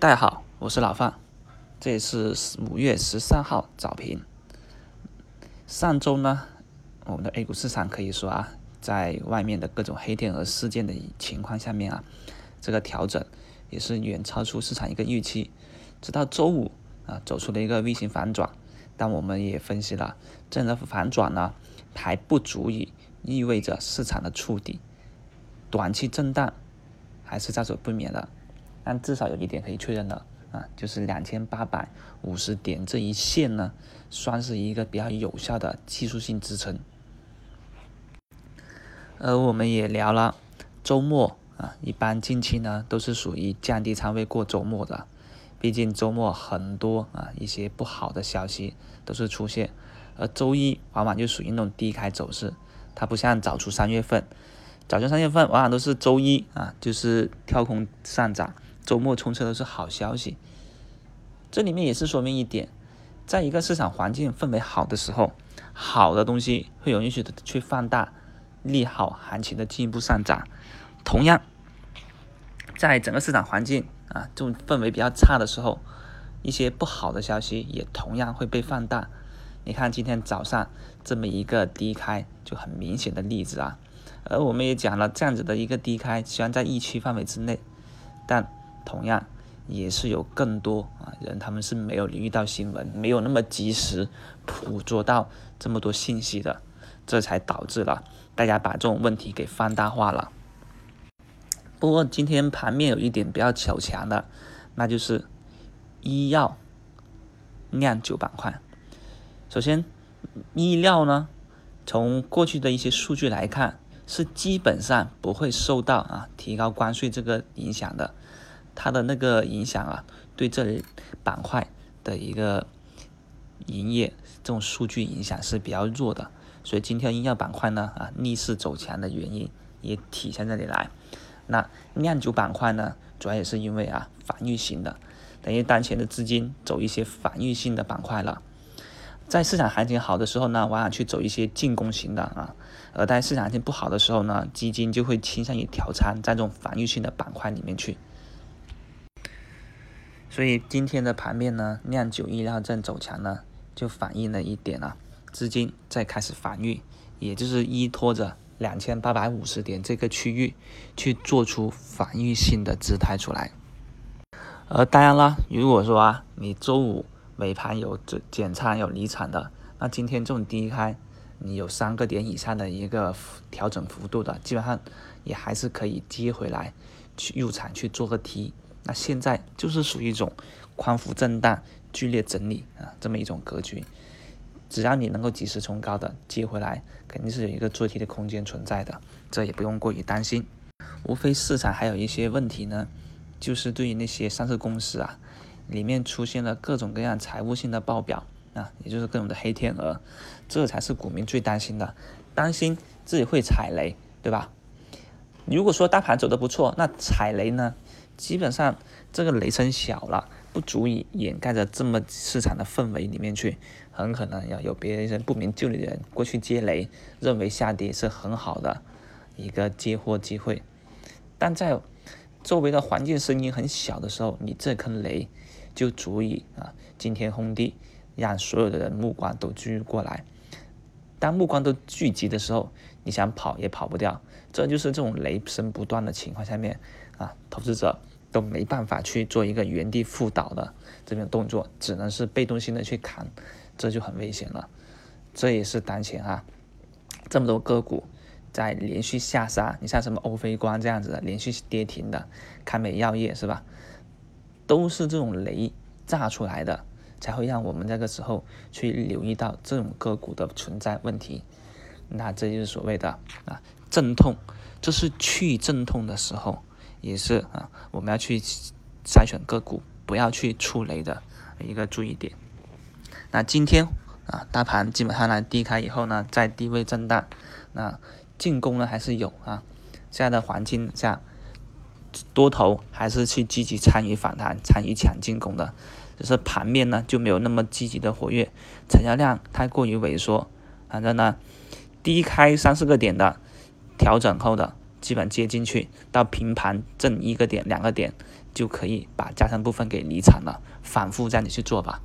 大家好，我是老范，这是五月十三号早评。上周呢，我们的 A 股市场可以说啊，在外面的各种黑天鹅事件的情况下面啊，这个调整也是远超出市场一个预期。直到周五啊，走出了一个 V 型反转，但我们也分析了，这样的反转呢，还不足以意味着市场的触底，短期震荡还是在所不免的。但至少有一点可以确认的啊，就是两千八百五十点这一线呢，算是一个比较有效的技术性支撑。而我们也聊了周末啊，一般近期呢都是属于降低仓位过周末的，毕竟周末很多啊一些不好的消息都是出现，而周一往往就属于那种低开走势，它不像早出三月份，早出三月份往往都是周一啊就是跳空上涨。周末冲车都是好消息，这里面也是说明一点，在一个市场环境氛围好的时候，好的东西会容易去去放大，利好行情的进一步上涨。同样，在整个市场环境啊这种氛围比较差的时候，一些不好的消息也同样会被放大。你看今天早上这么一个低开就很明显的例子啊，而我们也讲了这样子的一个低开，虽然在预期范围之内，但同样也是有更多啊人，他们是没有留意到新闻，没有那么及时捕捉到这么多信息的，这才导致了大家把这种问题给放大化了。不过今天盘面有一点比较巧强的，那就是医药、酿酒板块。首先，医药呢，从过去的一些数据来看，是基本上不会受到啊提高关税这个影响的。它的那个影响啊，对这里板块的一个营业这种数据影响是比较弱的，所以今天医药板块呢啊逆势走强的原因也体现这里来。那酿酒板块呢，主要也是因为啊防御型的，等于当前的资金走一些防御性的板块了，在市场行情好的时候呢，往往去走一些进攻型的啊，而在市场行情不好的时候呢，基金就会倾向于调仓在这种防御性的板块里面去。所以今天的盘面呢，酿酒、医疗正走强呢，就反映了一点啊，资金在开始防御，也就是依托着两千八百五十点这个区域去做出防御性的姿态出来。而当然了，如果说啊，你周五尾盘有减减仓有离场的，那今天这种低开，你有三个点以上的一个调整幅度的，基本上也还是可以接回来去入场去做个 T。那现在就是属于一种宽幅震荡、剧烈整理啊，这么一种格局。只要你能够及时冲高的接回来，肯定是有一个做题的空间存在的，这也不用过于担心。无非市场还有一些问题呢，就是对于那些上市公司啊，里面出现了各种各样财务性的报表啊，也就是各种的黑天鹅，这才是股民最担心的，担心自己会踩雷，对吧？如果说大盘走得不错，那踩雷呢？基本上这个雷声小了，不足以掩盖着这么市场的氛围里面去，很可能要有别人不明就里的人过去接雷，认为下跌是很好的一个接货机会。但在周围的环境声音很小的时候，你这颗雷就足以啊惊天轰地，让所有的人目光都聚过来。当目光都聚集的时候，你想跑也跑不掉。这就是这种雷声不断的情况下面啊，投资者。都没办法去做一个原地复倒的这种动作，只能是被动性的去砍，这就很危险了。这也是当前啊这么多个股在连续下杀，你像什么欧菲光这样子的连续跌停的，康美药业是吧？都是这种雷炸出来的，才会让我们这个时候去留意到这种个股的存在问题。那这就是所谓的啊阵痛，这是去阵痛的时候。也是啊，我们要去筛选个股，不要去触雷的一个注意点。那今天啊，大盘基本上呢低开以后呢，在低位震荡，那进攻呢还是有啊。现在的环境下，多头还是去积极参与反弹、参与抢进攻的，只是盘面呢就没有那么积极的活跃，成交量太过于萎缩。反正呢，低开三四个点的调整后的。基本接进去到平盘挣一个点两个点，就可以把加仓部分给离场了。反复这样子去做吧。